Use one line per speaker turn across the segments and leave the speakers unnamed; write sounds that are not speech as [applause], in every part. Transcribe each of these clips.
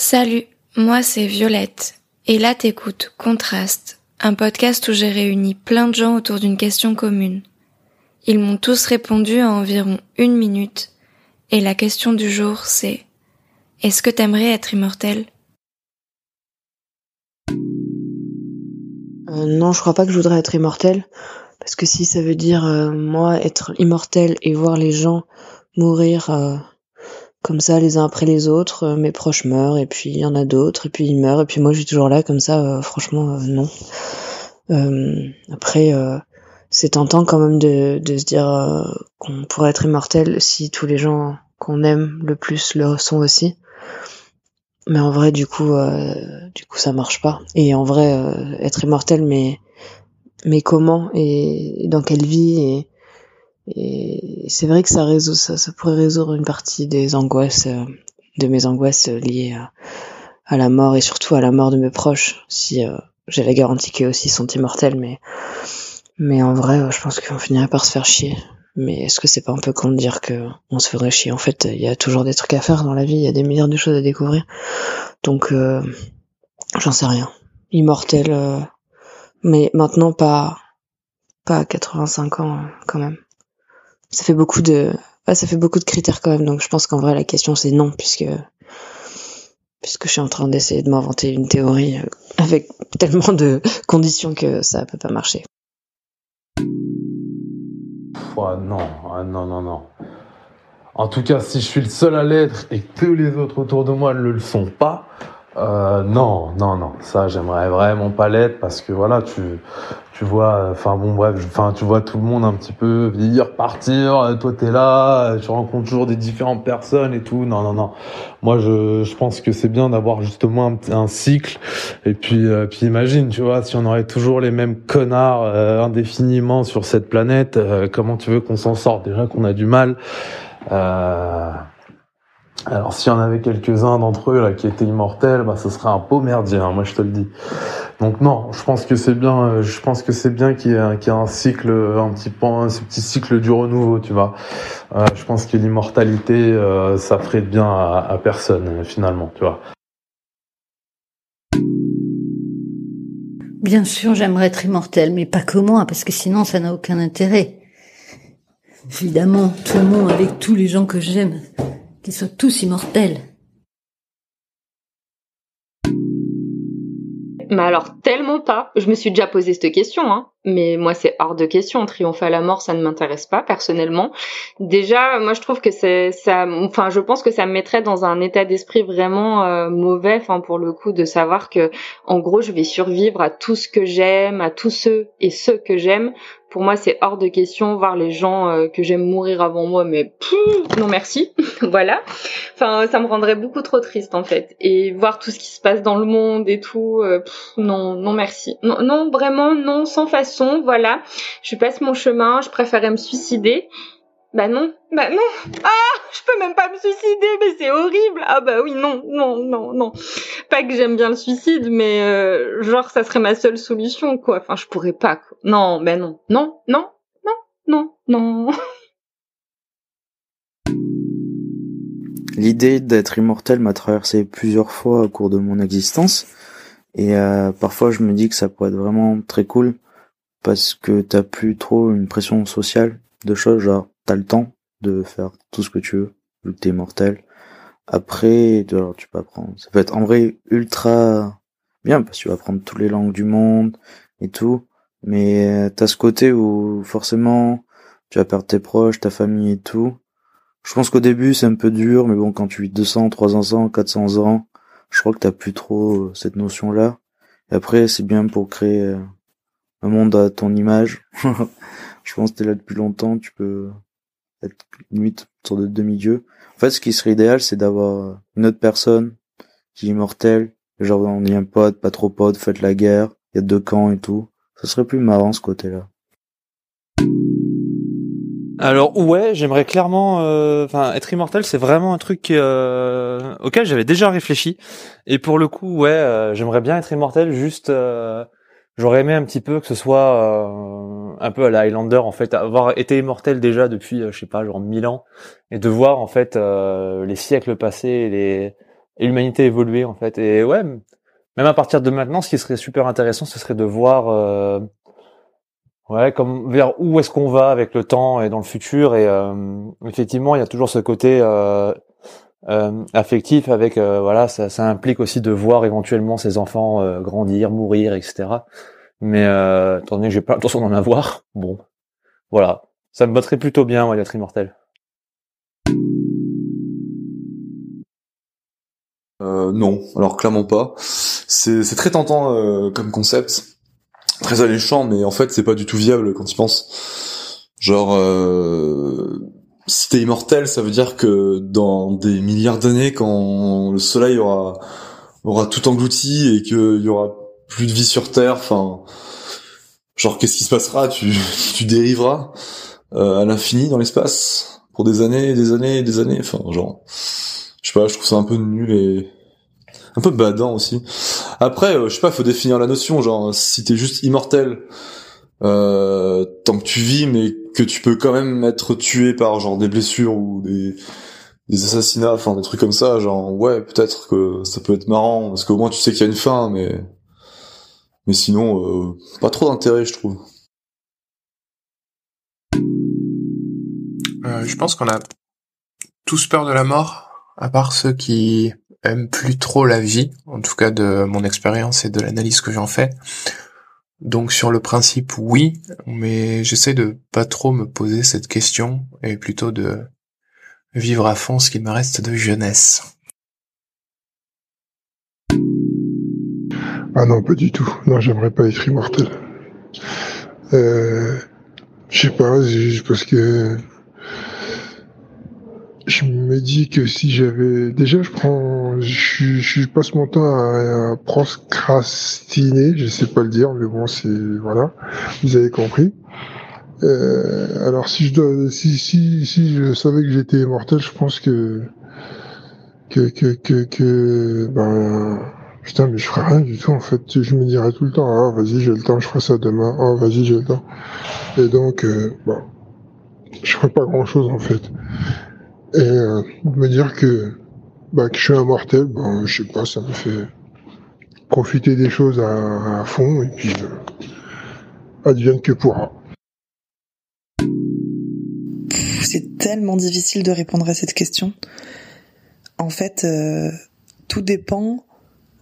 Salut, moi c'est Violette, et là t'écoutes Contraste, un podcast où j'ai réuni plein de gens autour d'une question commune. Ils m'ont tous répondu en environ une minute, et la question du jour c'est Est-ce que t'aimerais être immortel?
Euh, Non, je crois pas que je voudrais être immortel, parce que si ça veut dire euh, moi être immortel et voir les gens mourir euh, comme ça les uns après les autres, euh, mes proches meurent et puis il y en a d'autres et puis ils meurent et puis moi je suis toujours là comme ça, euh, franchement euh, non. après c'est tentant quand même de, de se dire qu'on pourrait être immortel si tous les gens qu'on aime le plus le sont aussi. Mais en vrai du coup du coup ça marche pas. Et en vrai être immortel mais mais comment et dans quelle vie et et c'est vrai que ça résout, ça, ça pourrait résoudre une partie des angoisses, euh, de mes angoisses liées à, à, la mort et surtout à la mort de mes proches. Si euh, j'ai la garantie qu'eux aussi sont immortels, mais mais en vrai, je pense qu'on finirait par se faire chier. Mais est-ce que c'est pas un peu con de dire que on se ferait chier? En fait, il y a toujours des trucs à faire dans la vie, il y a des milliards de choses à découvrir. Donc, euh, j'en sais rien. Immortel, mais maintenant pas pas à 85 ans quand même ça fait beaucoup de ça fait beaucoup de critères quand même donc je pense qu'en vrai la question c'est non puisque puisque je suis en train d'essayer de m'inventer une théorie euh, avec [laughs] tellement de conditions que ça peut pas marcher.
Oh, non, ah, non, non, non. En tout cas, si je suis le seul à l'être et que tous les autres autour de moi ne le sont pas, euh, non, non, non. Ça, j'aimerais vraiment pas l'être parce que voilà, tu, tu vois, enfin bon, bref, enfin tu vois tout le monde un petit peu vieillir, partir. Toi, t'es là, tu rencontres toujours des différentes personnes et tout. Non, non, non. Moi, je, je pense que c'est bien d'avoir justement un, un, cycle. Et puis, euh, puis imagine, tu vois, si on aurait toujours les mêmes connards euh, indéfiniment sur cette planète, euh, comment tu veux qu'on s'en sorte? Déjà qu'on a du mal. Euh, alors s'il y en avait quelques-uns d'entre eux qui étaient immortels, bah ce serait un beau merdier, moi je te le dis. Donc non, je pense que c'est bien, euh, je pense que c'est bien qu'il y, ait un cycle, un petit point, ce petit cycle du renouveau, tu vois. Euh, je pense que l'immortalité, euh, ça ferait de bien à, à personne finalement, tu vois.
Bien sûr, j'aimerais être immortel, mais pas que moi, parce que sinon ça n'a aucun intérêt. Évidemment, tout le monde avec tous les gens que j'aime qu'ils soient tous immortels.
Mais alors tellement pas. Je me suis déjà posé cette question, hein. Mais moi c'est hors de question. Triompher à la mort, ça ne m'intéresse pas personnellement. Déjà, moi je trouve que c'est ça. Enfin, je pense que ça me mettrait dans un état d'esprit vraiment euh, mauvais. Enfin, pour le coup, de savoir que en gros, je vais survivre à tout ce que j'aime, à tous ceux et ceux que j'aime pour moi, c'est hors de question voir les gens euh, que j'aime mourir avant moi, mais non merci, [laughs] voilà. Enfin, ça me rendrait beaucoup trop triste en fait. Et voir tout ce qui se passe dans le monde et tout, euh, non, non merci. Non, non, vraiment, non, sans façon, voilà. Je passe mon chemin, je préférais me suicider. Bah non, bah non. Ah, je peux même pas me suicider, mais c'est horrible. Ah bah oui, non, non, non, non. Pas que j'aime bien le suicide, mais euh, genre ça serait ma seule solution, quoi. Enfin, je pourrais pas. Non, bah non, non, non, non, non, non. [laughs]
L'idée d'être immortel m'a traversé plusieurs fois au cours de mon existence, et euh, parfois je me dis que ça pourrait être vraiment très cool parce que t'as plus trop une pression sociale de choses genre t'as le temps de faire tout ce que tu veux, vu que t'es mortel. Après, alors, tu peux apprendre. Ça peut être en vrai ultra bien parce que tu vas apprendre toutes les langues du monde et tout. Mais euh, t'as ce côté où forcément tu vas perdre tes proches, ta famille et tout. Je pense qu'au début c'est un peu dur, mais bon quand tu vis 200, 300 ans, 400 ans, je crois que t'as plus trop euh, cette notion là. Et après c'est bien pour créer euh, un monde à ton image. [laughs] je pense que t'es là depuis longtemps, tu peux être limite sur de demi-dieu. En fait, ce qui serait idéal, c'est d'avoir une autre personne qui est immortelle. Genre, on est un pote, pas trop pote, faites la guerre, il y a deux camps et tout. Ce serait plus marrant, ce côté-là.
Alors ouais, j'aimerais clairement, euh, enfin, être immortel, c'est vraiment un truc euh, auquel j'avais déjà réfléchi. Et pour le coup, ouais, euh, j'aimerais bien être immortel. Juste, j'aurais aimé un petit peu que ce soit un peu à la Highlander en fait, avoir été immortel déjà depuis, euh, je sais pas, genre mille ans, et de voir en fait euh, les siècles passés, les et l'humanité évoluer en fait. Et ouais, même à partir de maintenant, ce qui serait super intéressant, ce serait de voir, euh, ouais, comme vers où est-ce qu'on va avec le temps et dans le futur. Et euh, effectivement, il y a toujours ce côté euh, euh affectif avec, voilà, ça, ça, implique aussi de voir éventuellement ses enfants grandir, mourir, etc. Mais euh, étant donné que j'ai pas l'intention d'en avoir, bon, voilà, ça me botterait plutôt bien, ouais, d'être immortel.
Euh, non, alors clairement pas. C'est, c'est très tentant euh, comme concept, très alléchant, mais en fait c'est pas du tout viable quand tu penses. Genre, euh, si t'es immortel, ça veut dire que dans des milliards d'années, quand le Soleil aura aura tout englouti et qu'il y aura plus de vie sur Terre, enfin, genre qu'est-ce qui se passera? Tu [laughs] tu dériveras euh, à l'infini dans l'espace pour des années, et des années, et des années, enfin genre je sais pas, je trouve ça un peu nul et un peu badant aussi. Après, euh, je sais pas, faut définir la notion, genre si t'es juste immortel euh, tant que tu vis, mais que tu peux quand même être tué par genre des blessures ou des assassinats, enfin des trucs comme ça, genre ouais, peut-être que ça peut être marrant parce qu'au moins tu sais qu'il y a une fin, mais mais sinon euh, pas trop d'intérêt, je trouve.
Euh, je pense qu'on a tous peur de la mort à part ceux qui aiment plus trop la vie, en tout cas de mon expérience et de l'analyse que j'en fais. Donc sur le principe, oui, mais j'essaie de pas trop me poser cette question et plutôt de vivre à fond ce qu'il me reste de jeunesse.
Ah non, pas du tout. Non, j'aimerais pas être immortel. Euh, je sais pas, juste parce que je me dis que si j'avais déjà je prends je, passe mon temps à, procrastiner je sais pas le dire mais bon c'est voilà. Vous avez compris. Euh, alors si je savais que j'étais immortel je pense que que que que, que ben putain mais je ferais rien du tout en fait. Je me dirais tout le temps ah vas-y j'ai le temps je ferai ça demain. Ah vas-y j'ai le temps. Et donc euh, bon je ferais pas grand chose en fait. Et euh, me dire que, bah, que je suis immortel, je sais pas, ça me fait profiter des choses à, fond et puis euh, advienne que pourra.
C'est tellement difficile de répondre à cette question. En fait, euh, tout dépend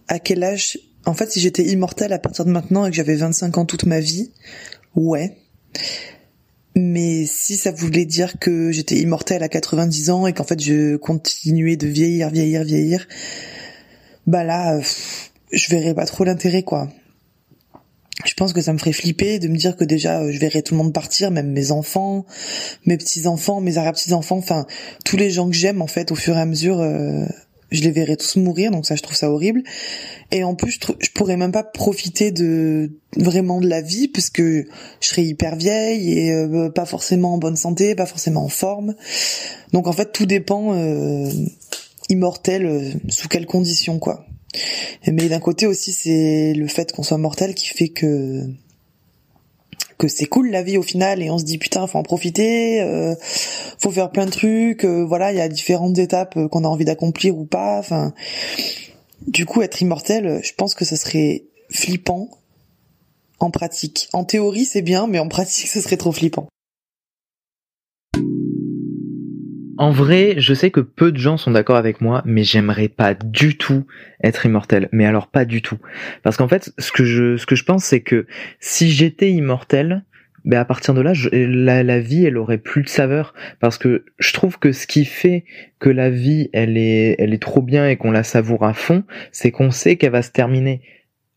à quel âge. En fait, si j'étais immortel à partir de maintenant et que j'avais 25 ans toute ma vie, ouais. Mais si ça voulait dire que j'étais immortelle à 90 ans et qu'en fait je continuais de vieillir, vieillir, vieillir, bah là, je verrais pas trop l'intérêt, quoi. Je pense que ça me ferait flipper de me dire que déjà euh, je verrais tout le monde partir, même mes enfants, mes petits enfants, mes arrière petits enfants, enfin tous les gens que j'aime en fait au fur et à mesure. Euh, je les verrais tous mourir, donc ça je trouve ça horrible. Et en plus, je, pourrais même pas profiter de vraiment de la vie puisque je serais hyper vieille et euh, pas forcément en bonne santé, pas forcément en forme. Donc en fait, tout dépend euh, immortel euh, sous quelles conditions quoi. Mais d'un côté aussi, c'est le fait qu'on soit mortel qui fait que que c'est cool la vie au final et on se dit putain faut en profiter euh, faut faire plein de trucs euh, voilà il y a différentes étapes euh, qu'on a envie d'accomplir ou pas enfin du coup être immortel je pense que ça serait flippant en pratique. En théorie c'est bien mais en pratique [laughs] ce serait trop flippant
En vrai, je sais que peu de gens sont d'accord avec moi, mais j'aimerais pas du tout être immortel. Mais alors pas du tout. Parce qu'en fait, ce que je, ce que je pense, c'est que si j'étais immortel, ben à partir de là, la, la, vie, elle aurait plus de saveur. Parce que je trouve que ce qui fait que la vie, elle est, elle est trop bien et qu'on la savoure à fond, c'est qu'on sait qu'elle va se terminer.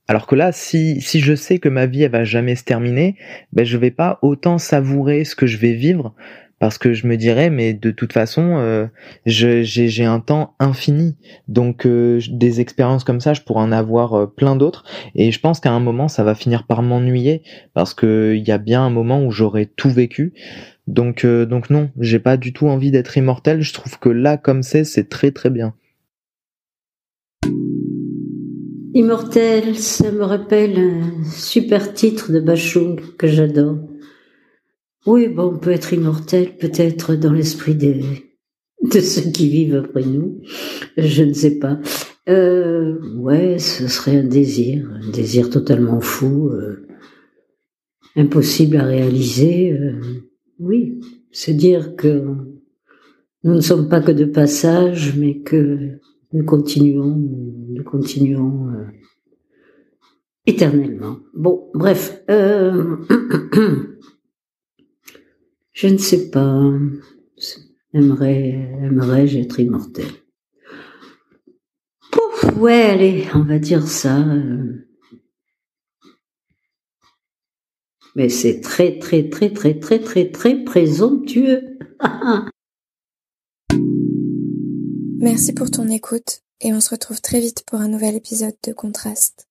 Alors que là, si, si je sais que ma vie, elle va jamais se terminer, ben je vais pas autant savourer ce que je vais vivre parce que je me dirais mais de toute façon euh, j'ai un temps infini. Donc euh, des expériences comme ça je pourrais en avoir euh, plein d'autres. Et je pense qu'à un moment ça va finir par m'ennuyer parce que il y a bien un moment où j'aurai tout vécu. Donc donc non j'ai pas du tout envie d'être immortel. Je trouve que là comme c'est c'est très très bien.
Immortel, ça me rappelle un super titre de Bachung que j'adore. Oui, bon, on peut être immortel, peut-être dans l'esprit de ceux qui vivent après nous. Je ne sais pas.
euh, Ouais, ce serait un désir, un désir totalement fou, euh, impossible à réaliser. Euh, oui, se dire que nous ne sommes pas que de passage, mais que nous continuons, nous continuons euh, éternellement. Bon, bref, [clears throat] je ne sais pas. Aimerais, aimerais-je être immortel? Pouf, ouais, allez, on va dire ça. euh. Mais c'est très, très, très, très, très, très, très présomptueux. [laughs]
Merci pour ton écoute et on se retrouve très vite pour un nouvel épisode de Contraste.